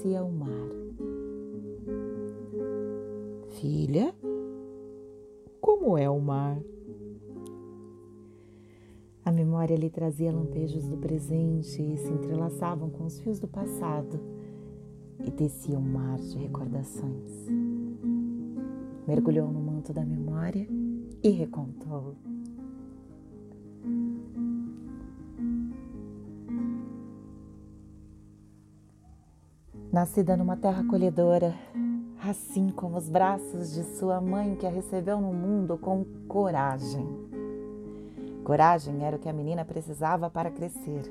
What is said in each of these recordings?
Conhecia o mar. Filha, como é o mar? A memória lhe trazia lampejos do presente e se entrelaçavam com os fios do passado e descia um mar de recordações. Mergulhou no manto da memória e recontou. Nascida numa terra acolhedora, assim como os braços de sua mãe que a recebeu no mundo com coragem. Coragem era o que a menina precisava para crescer.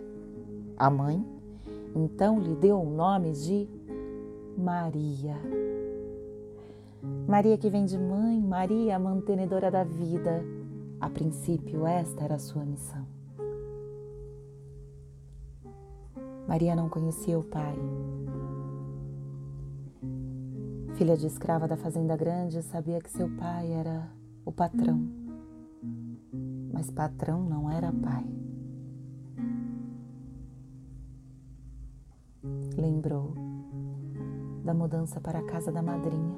A mãe então lhe deu o nome de Maria. Maria que vem de mãe, Maria, mantenedora da vida. A princípio, esta era a sua missão. Maria não conhecia o pai, Filha de escrava da fazenda grande, sabia que seu pai era o patrão. Mas patrão não era pai. Lembrou da mudança para a casa da madrinha.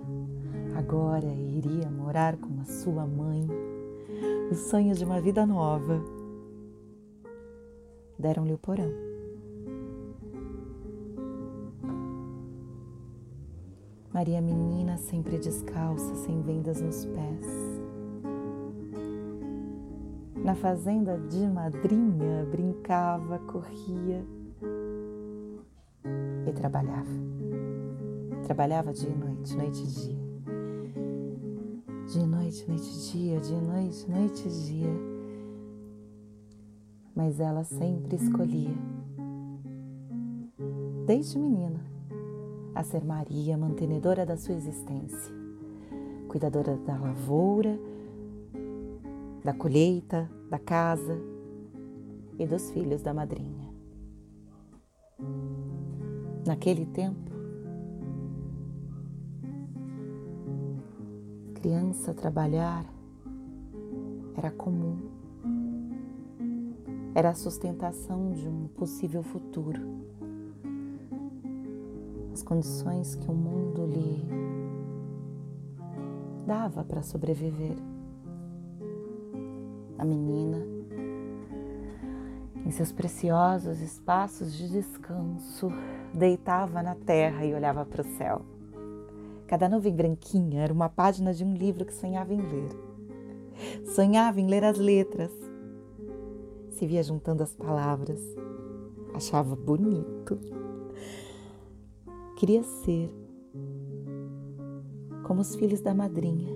Agora iria morar com a sua mãe. O sonho de uma vida nova. Deram-lhe o porão Maria menina sempre descalça, sem vendas nos pés. Na fazenda de madrinha brincava, corria e trabalhava. Trabalhava dia e noite, noite e dia. Dia e noite, noite e dia, dia e noite, noite e dia. Mas ela sempre escolhia, desde menina, a ser Maria, mantenedora da sua existência, cuidadora da lavoura, da colheita, da casa e dos filhos da madrinha. Naquele tempo, criança trabalhar era comum, era a sustentação de um possível futuro as condições que o mundo lhe dava para sobreviver. A menina, em seus preciosos espaços de descanso, deitava na terra e olhava para o céu. Cada nuvem branquinha era uma página de um livro que sonhava em ler. Sonhava em ler as letras. Se via juntando as palavras. Achava bonito queria ser como os filhos da madrinha.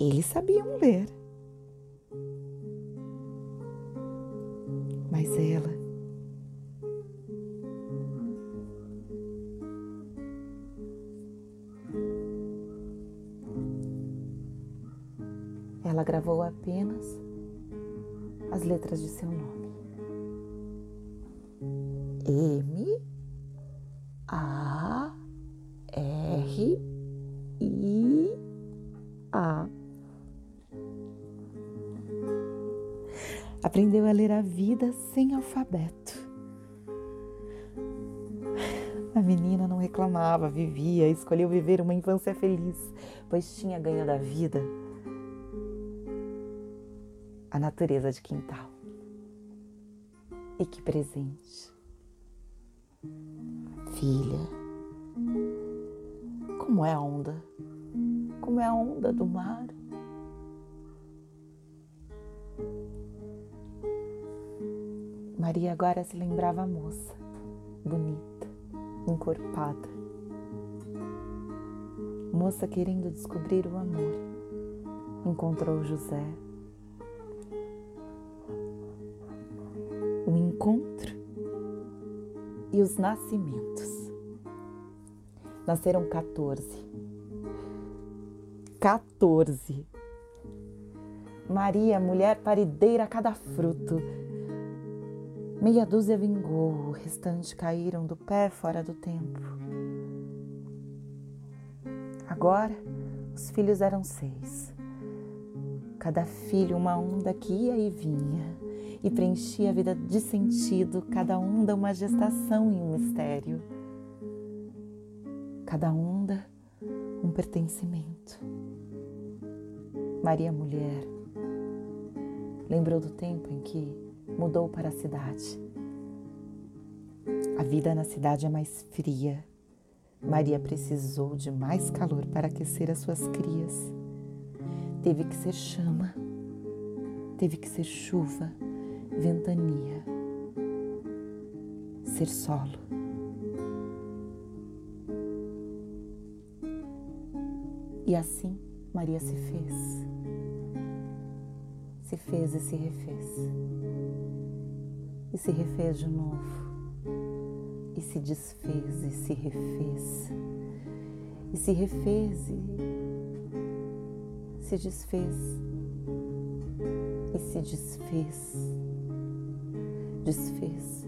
Eles sabiam ler. Mas ela ela gravou apenas as letras de seu nome. M a R I A. Aprendeu a ler a vida sem alfabeto. A menina não reclamava, vivia, escolheu viver uma infância feliz, pois tinha ganho da vida a natureza de quintal. E que presente! Filha, como é a onda? Como é a onda do mar? Maria agora se lembrava a moça, bonita, encorpada. Moça querendo descobrir o amor, encontrou José. O encontro e os nascimentos. Nasceram 14. 14. Maria, mulher parideira a cada fruto. Meia dúzia vingou, o restante caíram do pé fora do tempo. Agora, os filhos eram seis. Cada filho uma onda que ia e vinha e preenchia a vida de sentido, cada onda uma gestação e um mistério. Cada onda um pertencimento. Maria Mulher lembrou do tempo em que mudou para a cidade. A vida na cidade é mais fria. Maria precisou de mais calor para aquecer as suas crias. Teve que ser chama, teve que ser chuva, ventania, ser solo. E assim Maria se fez, se fez e se refez, e se refez de novo, e se desfez e se refez, e se refez e se desfez, e se desfez. Desfez.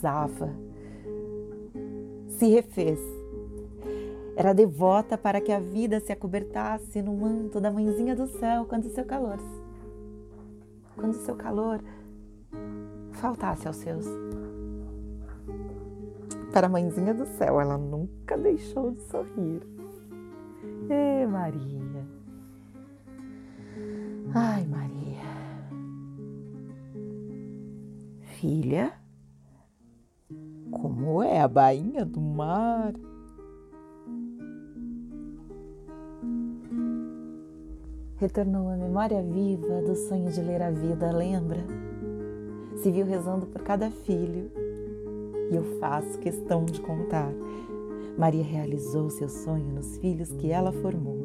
Rezava, se refez. Era devota para que a vida se acobertasse no manto da mãezinha do céu quando seu calor, quando seu calor faltasse aos seus para a mãezinha do céu, ela nunca deixou de sorrir. Ê, Maria. Ai, Maria. Filha, como é a bainha do mar? Retornou a memória viva do sonho de ler a vida, lembra? Se viu rezando por cada filho e eu faço questão de contar. Maria realizou seu sonho nos filhos que ela formou.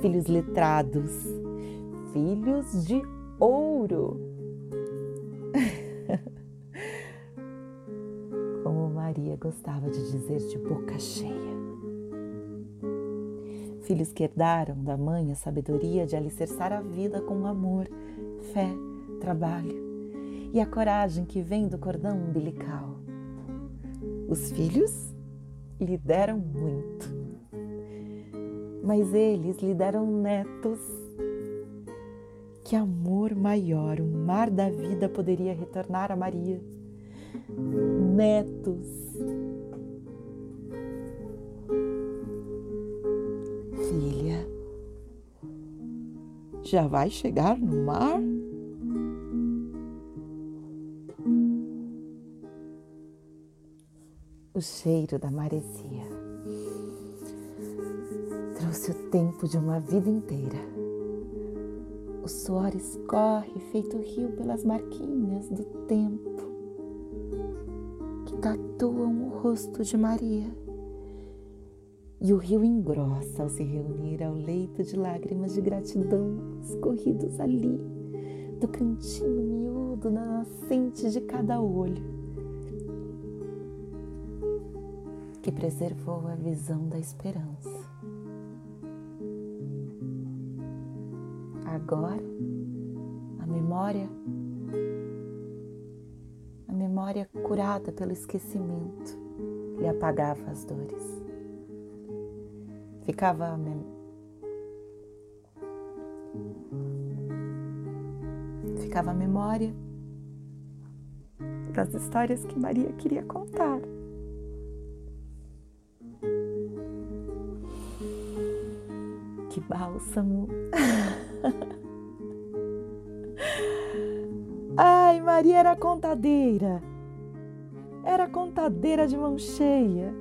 Filhos letrados, filhos de ouro. Maria gostava de dizer de boca cheia. Filhos que herdaram da mãe a sabedoria de alicerçar a vida com amor, fé, trabalho e a coragem que vem do cordão umbilical. Os filhos lhe deram muito, mas eles lhe deram netos. Que amor maior o mar da vida poderia retornar a Maria? Netos. Filha, já vai chegar no mar? o cheiro da maresia. Trouxe o tempo de uma vida inteira. O suor escorre feito rio pelas marquinhas do tempo tatuam o rosto de Maria. E o rio engrossa ao se reunir ao leito de lágrimas de gratidão escorridos ali, do cantinho miúdo na nascente de cada olho que preservou a visão da esperança. Agora, a memória, memória curada pelo esquecimento, lhe apagava as dores. Ficava ficava a memória das histórias que Maria queria contar. que bálsamo. Ai, Maria era contadeira. Era contadeira de mão cheia.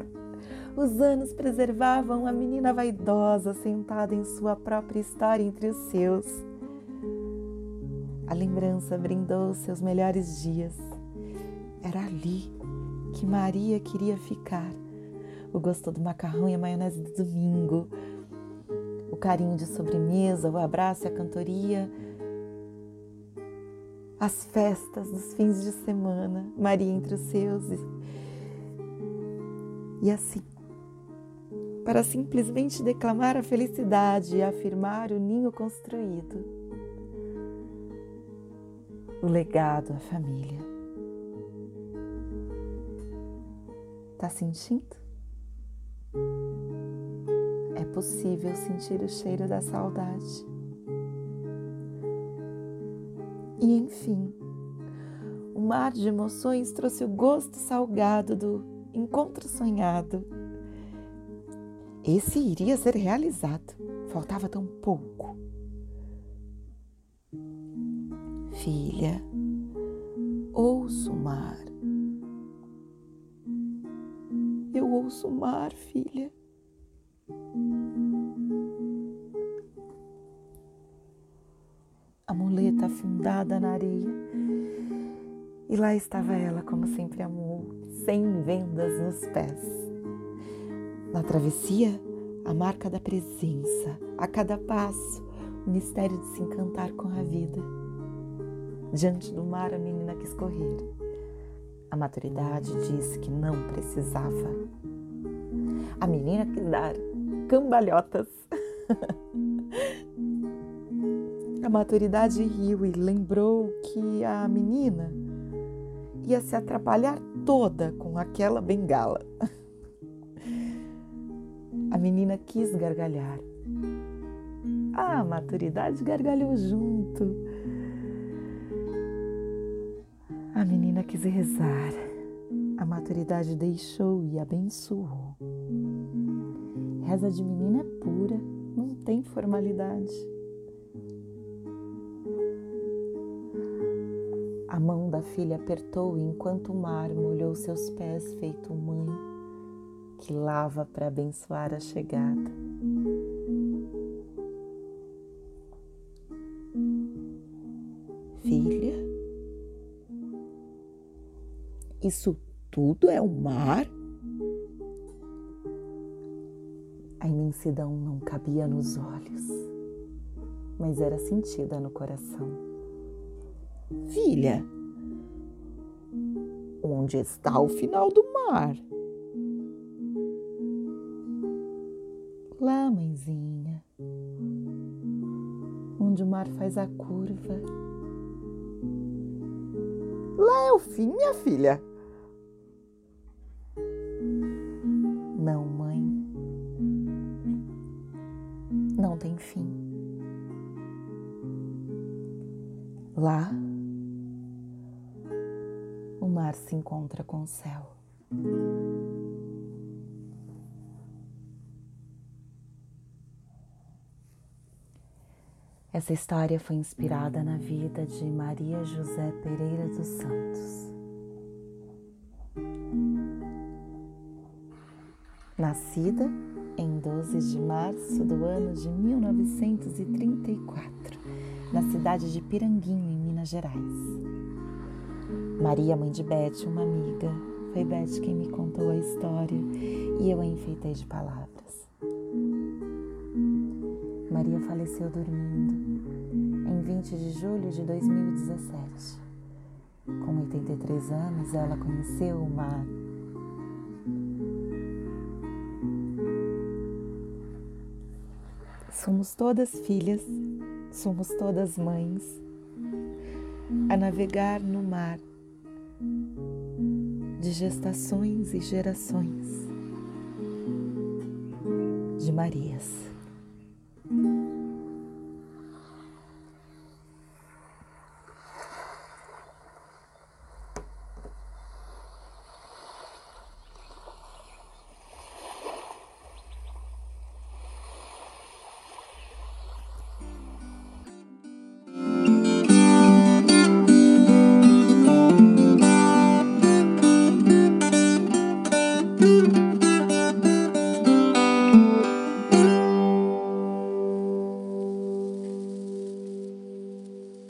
Os anos preservavam a menina vaidosa sentada em sua própria história entre os seus. A lembrança brindou seus melhores dias. Era ali que Maria queria ficar. O gosto do macarrão e a maionese do domingo, o carinho de sobremesa, o abraço e a cantoria, as festas dos fins de semana, Maria entre os seus. E assim, para simplesmente declamar a felicidade e afirmar o ninho construído, o legado à família. Tá sentindo? É possível sentir o cheiro da saudade. E enfim, o mar de emoções trouxe o gosto salgado do encontro sonhado. Esse iria ser realizado, faltava tão pouco. Filha, ouço o mar. Eu ouço o mar, filha. Muleta afundada na areia. E lá estava ela, como sempre amou, sem vendas nos pés. Na travessia, a marca da presença, a cada passo, o mistério de se encantar com a vida. Diante do mar, a menina quis correr. A maturidade disse que não precisava. A menina quis dar cambalhotas. a maturidade riu e lembrou que a menina ia se atrapalhar toda com aquela bengala. A menina quis gargalhar. A maturidade gargalhou junto. A menina quis rezar. A maturidade deixou e abençoou. Reza de menina é pura, não tem formalidade. Da filha apertou enquanto o mar molhou seus pés, feito mãe que lava para abençoar a chegada. Filha, isso tudo é o mar? A imensidão não cabia nos olhos, mas era sentida no coração. Filha, onde está o final do mar? Lá, mãezinha, onde o mar faz a curva. Lá é o fim, minha filha. Não, mãe. Não tem fim. Lá mar se encontra com o céu. Essa história foi inspirada na vida de Maria José Pereira dos Santos. Nascida em 12 de março do ano de 1934, na cidade de Piranguinho, em Minas Gerais. Maria, mãe de Beth, uma amiga, foi Beth quem me contou a história e eu a enfeitei de palavras. Maria faleceu dormindo em 20 de julho de 2017. Com 83 anos, ela conheceu o mar. Somos todas filhas, somos todas mães, a navegar no mar de gestações e gerações de Marias.